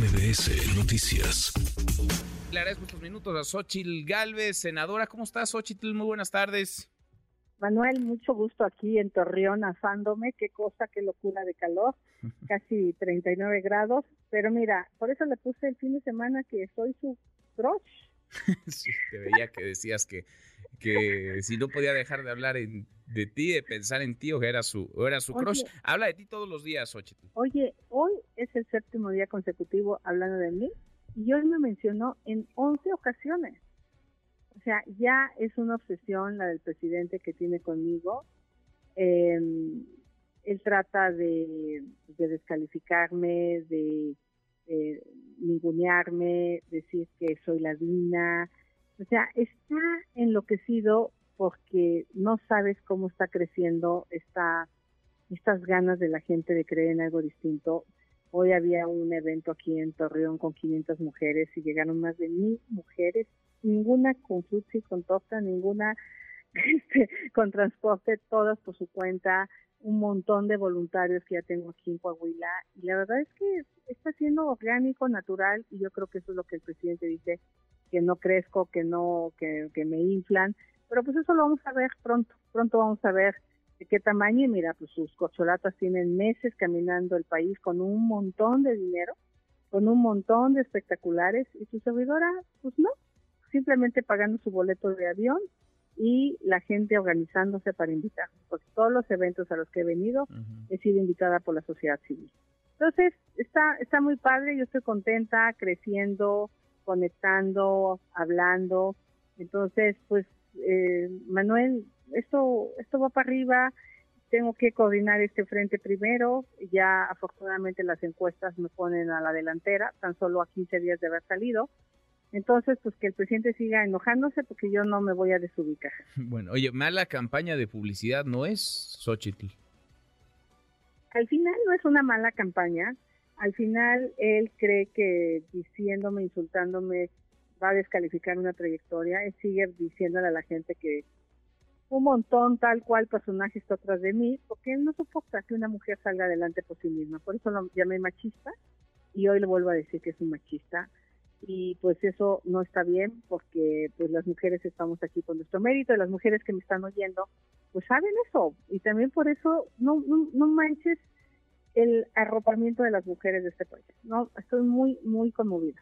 MBS Noticias. Le agradezco estos minutos a Xochitl Galvez, senadora. ¿Cómo estás, Xochitl? Muy buenas tardes. Manuel, mucho gusto aquí en Torreón asándome. Qué cosa, qué locura de calor. Casi 39 grados. Pero mira, por eso le puse el fin de semana que soy su crush. sí, te veía que decías que, que si no podía dejar de hablar de ti, de pensar en ti, o que era su, era su crush. Habla de ti todos los días, Xochitl. Oye, hoy es el séptimo día consecutivo hablando de mí y hoy me mencionó en 11 ocasiones. O sea, ya es una obsesión la del presidente que tiene conmigo. Em, él trata de, descalificarme, de eh, ningunearme, decir que soy ladina. O sea, está enloquecido porque no sabes cómo está creciendo esta, estas ganas de la gente de creer en algo distinto. Hoy había un evento aquí en Torreón con 500 mujeres y llegaron más de mil mujeres, ninguna con y con torta, ninguna este, con transporte, todas por su cuenta, un montón de voluntarios que ya tengo aquí en Coahuila y la verdad es que está siendo orgánico, natural y yo creo que eso es lo que el presidente dice, que no crezco, que no, que, que me inflan, pero pues eso lo vamos a ver pronto, pronto vamos a ver de qué tamaño y mira, pues sus cocholatas tienen meses caminando el país con un montón de dinero, con un montón de espectaculares y su servidora, pues no, simplemente pagando su boleto de avión y la gente organizándose para invitar, porque todos los eventos a los que he venido he sido invitada por la sociedad civil. Entonces, está, está muy padre, yo estoy contenta, creciendo, conectando, hablando. Entonces, pues, eh, Manuel, esto, esto va para arriba, tengo que coordinar este frente primero, ya afortunadamente las encuestas me ponen a la delantera, tan solo a 15 días de haber salido. Entonces, pues que el presidente siga enojándose porque yo no me voy a desubicar. Bueno, oye, mala campaña de publicidad no es, Xochitl. Al final no es una mala campaña. Al final él cree que diciéndome, insultándome, va a descalificar una trayectoria. Él sigue diciéndole a la gente que un montón tal cual personaje está atrás de mí, porque él no soporta que una mujer salga adelante por sí misma. Por eso lo llamé machista y hoy le vuelvo a decir que es un machista. Y pues eso no está bien porque pues las mujeres estamos aquí con nuestro mérito y las mujeres que me están oyendo pues saben eso. Y también por eso no, no, no manches el arropamiento de las mujeres de este país. No, estoy muy, muy conmovida.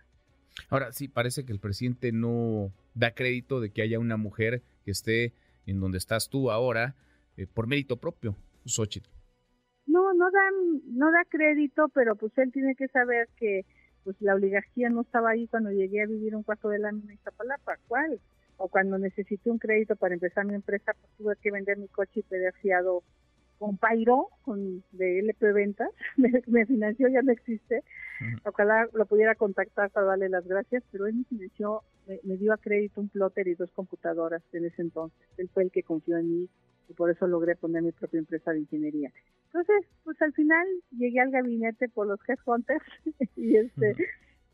Ahora sí, parece que el presidente no da crédito de que haya una mujer que esté en donde estás tú ahora eh, por mérito propio, Xochitl. No, no da, no da crédito, pero pues él tiene que saber que pues la oligarquía no estaba ahí cuando llegué a vivir un cuarto de lámina en Iztapalapa, ¿cuál? O cuando necesité un crédito para empezar mi empresa, pues tuve que vender mi coche y pedir fiado con Pairo, con de LP Ventas, me, financió, ya no existe. Ojalá lo pudiera contactar para darle las gracias, pero él me financió, me, dio a crédito un plotter y dos computadoras en ese entonces. Él fue el que confió en mí y por eso logré poner mi propia empresa de ingeniería. Entonces, pues al final llegué al gabinete por los headhunters y este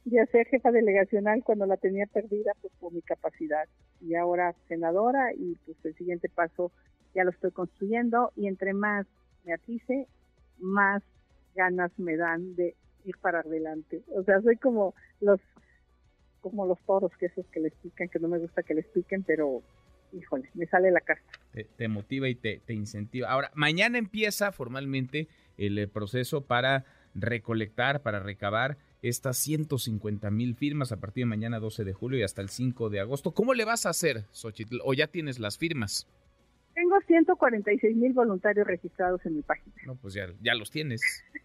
ya ser jefa delegacional cuando la tenía perdida pues por mi capacidad y ahora senadora y pues el siguiente paso ya lo estoy construyendo y entre más me atice, más ganas me dan de ir para adelante. O sea, soy como los como los toros que esos que les pican, que no me gusta que les piquen, pero híjole, me sale la casta. Te, motiva y te, te, incentiva. Ahora, mañana empieza formalmente el proceso para recolectar, para recabar estas 150 mil firmas a partir de mañana 12 de julio y hasta el 5 de agosto. ¿Cómo le vas a hacer, Xochitl? ¿O ya tienes las firmas? Tengo 146 mil voluntarios registrados en mi página. No, pues ya, ya los tienes.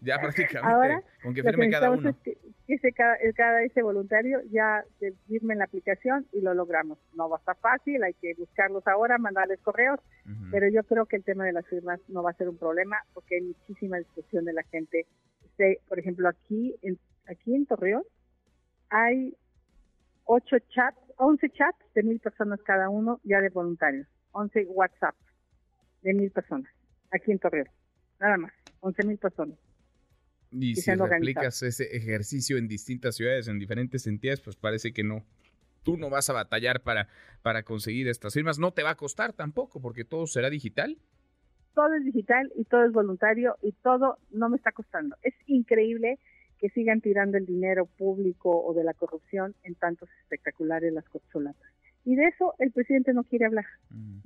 Ya prácticamente. Ahora, con que firme cada uno. que, ese, cada, cada, ese voluntario ya firme en la aplicación y lo logramos. No va a estar fácil, hay que buscarlos ahora, mandarles correos, pero yo creo que el tema de las firmas no va a ser un problema porque hay muchísima discusión de la gente. Este, por ejemplo, aquí en, aquí en Torreón hay ocho chats, 11 chats de mil personas cada uno ya de voluntarios 11 WhatsApp de mil personas aquí en Torreón. Nada más, 11 mil personas. Y si replicas ese ejercicio en distintas ciudades, en diferentes entidades, pues parece que no. Tú no vas a batallar para, para conseguir estas firmas. No te va a costar tampoco, porque todo será digital. Todo es digital y todo es voluntario y todo no me está costando. Es increíble que sigan tirando el dinero público o de la corrupción en tantos espectaculares las corcholatas. Y de eso el presidente no quiere hablar.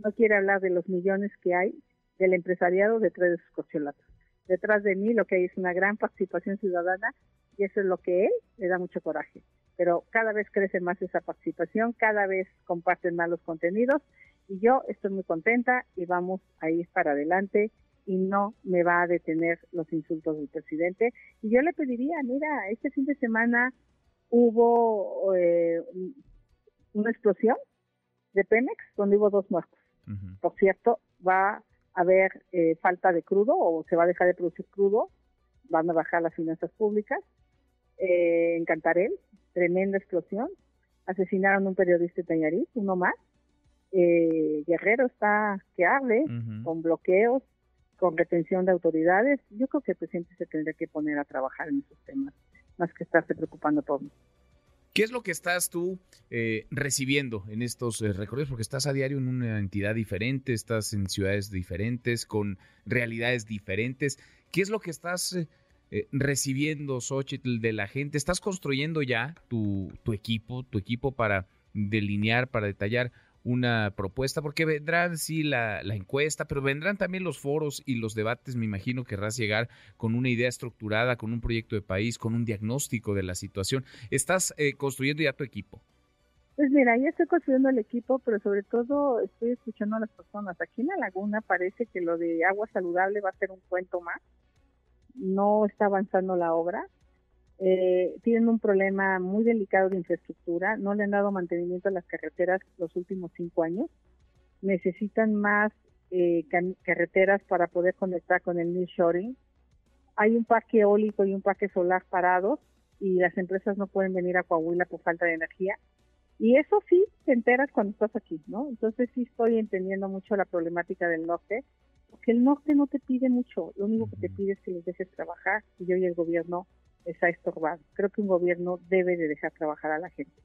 No quiere hablar de los millones que hay del empresariado detrás de sus corcholatas. Detrás de mí lo que hay es una gran participación ciudadana y eso es lo que él le da mucho coraje. Pero cada vez crece más esa participación, cada vez comparten más los contenidos y yo estoy muy contenta y vamos a ir para adelante y no me va a detener los insultos del presidente. Y yo le pediría, mira, este fin de semana hubo eh, una explosión de Pemex donde hubo dos muertos. Por cierto, va a haber eh, falta de crudo o se va a dejar de producir crudo, van a bajar las finanzas públicas. Eh, en Cantarel, tremenda explosión. Asesinaron a un periodista de Tañarí, uno más. Eh, Guerrero está que hable, con bloqueos, con retención de autoridades. Yo creo que el presidente se tendría que poner a trabajar en esos temas, más que estarse preocupando por mí. ¿Qué es lo que estás tú eh, recibiendo en estos eh, recorridos? Porque estás a diario en una entidad diferente, estás en ciudades diferentes, con realidades diferentes. ¿Qué es lo que estás eh, recibiendo, Xochitl, de la gente? ¿Estás construyendo ya tu, tu equipo, tu equipo para delinear, para detallar una propuesta, porque vendrán sí la, la, encuesta, pero vendrán también los foros y los debates, me imagino que querrás llegar con una idea estructurada, con un proyecto de país, con un diagnóstico de la situación. ¿Estás eh, construyendo ya tu equipo? Pues mira, ya estoy construyendo el equipo, pero sobre todo estoy escuchando a las personas. Aquí en la laguna parece que lo de agua saludable va a ser un cuento más. No está avanzando la obra eh, tienen un problema muy delicado de infraestructura, no le han dado mantenimiento a las carreteras los últimos cinco años, necesitan más eh, carreteras para poder conectar con el shoring. Hay un parque eólico y un parque solar parados y las empresas no pueden venir a Coahuila por falta de energía. Y eso sí te enteras cuando estás aquí, ¿no? Entonces sí estoy entendiendo mucho la problemática del norte, porque el norte no te pide mucho, lo único que te pide es que les dejes trabajar y yo y el gobierno está estorbado. Creo que un gobierno debe de dejar trabajar a la gente.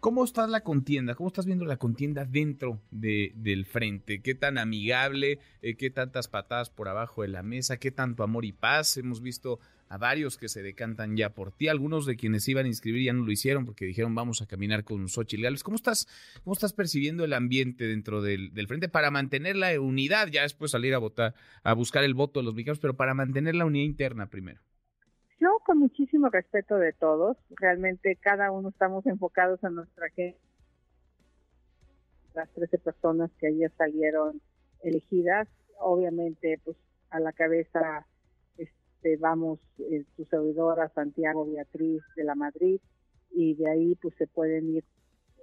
¿Cómo está la contienda? ¿Cómo estás viendo la contienda dentro de, del frente? ¿Qué tan amigable? Eh, ¿Qué tantas patadas por abajo de la mesa? ¿Qué tanto amor y paz? Hemos visto a varios que se decantan ya por ti. Algunos de quienes iban a inscribir ya no lo hicieron porque dijeron vamos a caminar con Xochitl Gálvez. ¿Cómo estás, cómo estás percibiendo el ambiente dentro del, del, frente para mantener la unidad? Ya después salir a votar, a buscar el voto de los mexicanos, pero para mantener la unidad interna primero. Yo con muchísimo respeto de todos, realmente cada uno estamos enfocados en nuestra gente. Las 13 personas que ayer salieron elegidas, obviamente pues a la cabeza este, vamos eh, su servidora Santiago Beatriz de la Madrid y de ahí pues se pueden ir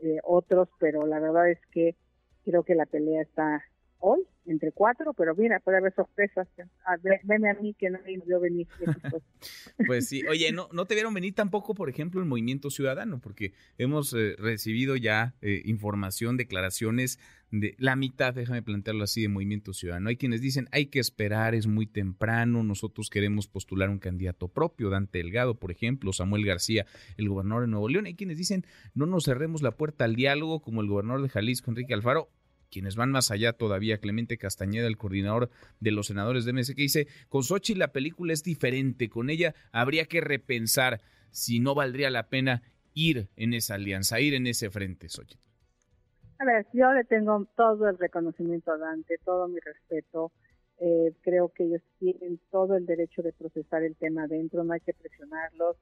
eh, otros, pero la verdad es que creo que la pelea está hoy entre cuatro, pero mira, puede haber sorpresas. A a mí que no me vio venir. pues sí, oye, no, no te vieron venir tampoco, por ejemplo, el Movimiento Ciudadano, porque hemos eh, recibido ya eh, información, declaraciones de la mitad, déjame plantearlo así, de Movimiento Ciudadano. Hay quienes dicen, hay que esperar, es muy temprano, nosotros queremos postular un candidato propio, Dante Delgado, por ejemplo, Samuel García, el gobernador de Nuevo León. Hay quienes dicen, no nos cerremos la puerta al diálogo, como el gobernador de Jalisco, Enrique Alfaro, quienes van más allá todavía, Clemente Castañeda, el coordinador de los senadores de MS, que dice, con Sochi la película es diferente, con ella habría que repensar si no valdría la pena ir en esa alianza, ir en ese frente, Sochi. A ver, yo le tengo todo el reconocimiento a Dante, todo mi respeto. Eh, creo que ellos tienen todo el derecho de procesar el tema dentro, no hay que presionarlos.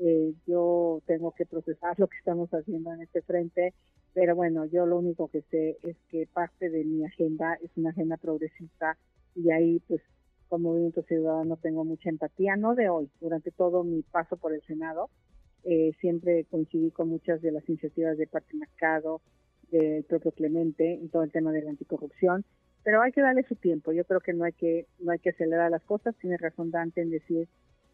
Eh, yo tengo que procesar lo que estamos haciendo en este frente pero bueno, yo lo único que sé es que parte de mi agenda es una agenda progresista y ahí pues como Movimiento Ciudadano tengo mucha empatía, no de hoy, durante todo mi paso por el Senado, eh, siempre coincidí con muchas de las iniciativas de Pati Mercado, del propio Clemente, en todo el tema de la anticorrupción, pero hay que darle su tiempo, yo creo que no hay que, no hay que acelerar las cosas, tiene razón Dante en decir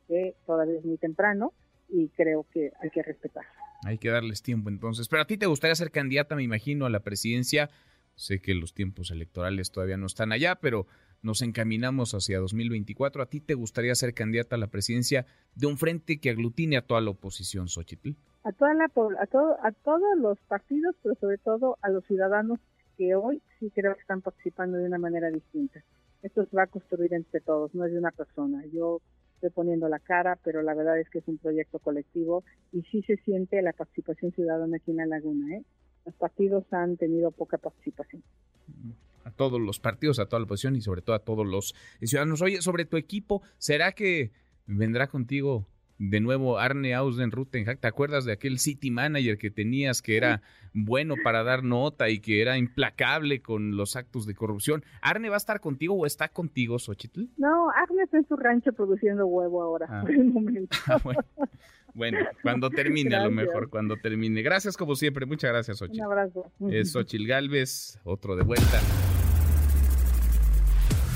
que todavía es muy temprano y creo que hay que respetar. Hay que darles tiempo entonces. Pero a ti te gustaría ser candidata, me imagino, a la presidencia. Sé que los tiempos electorales todavía no están allá, pero nos encaminamos hacia 2024. ¿A ti te gustaría ser candidata a la presidencia de un frente que aglutine a toda la oposición, Xochitl? A, toda la, a, todo, a todos los partidos, pero sobre todo a los ciudadanos que hoy sí creo que están participando de una manera distinta. Esto se va a construir entre todos, no es de una persona. Yo estoy poniendo la cara, pero la verdad es que es un proyecto colectivo y sí se siente la participación ciudadana aquí en la laguna. ¿eh? Los partidos han tenido poca participación. A todos los partidos, a toda la oposición y sobre todo a todos los ciudadanos. Oye, sobre tu equipo, ¿será que vendrá contigo de nuevo Arne Ausden-Rutenhack, ¿te acuerdas de aquel city manager que tenías que era bueno para dar nota y que era implacable con los actos de corrupción? ¿Arne va a estar contigo o está contigo, Xochitl? No, Arne está en su rancho produciendo huevo ahora, ah. por el momento. Ah, bueno. cuando termine, a lo mejor, cuando termine. Gracias como siempre, muchas gracias, Xochitl. Un abrazo. Es Xochitl Galvez, otro de vuelta.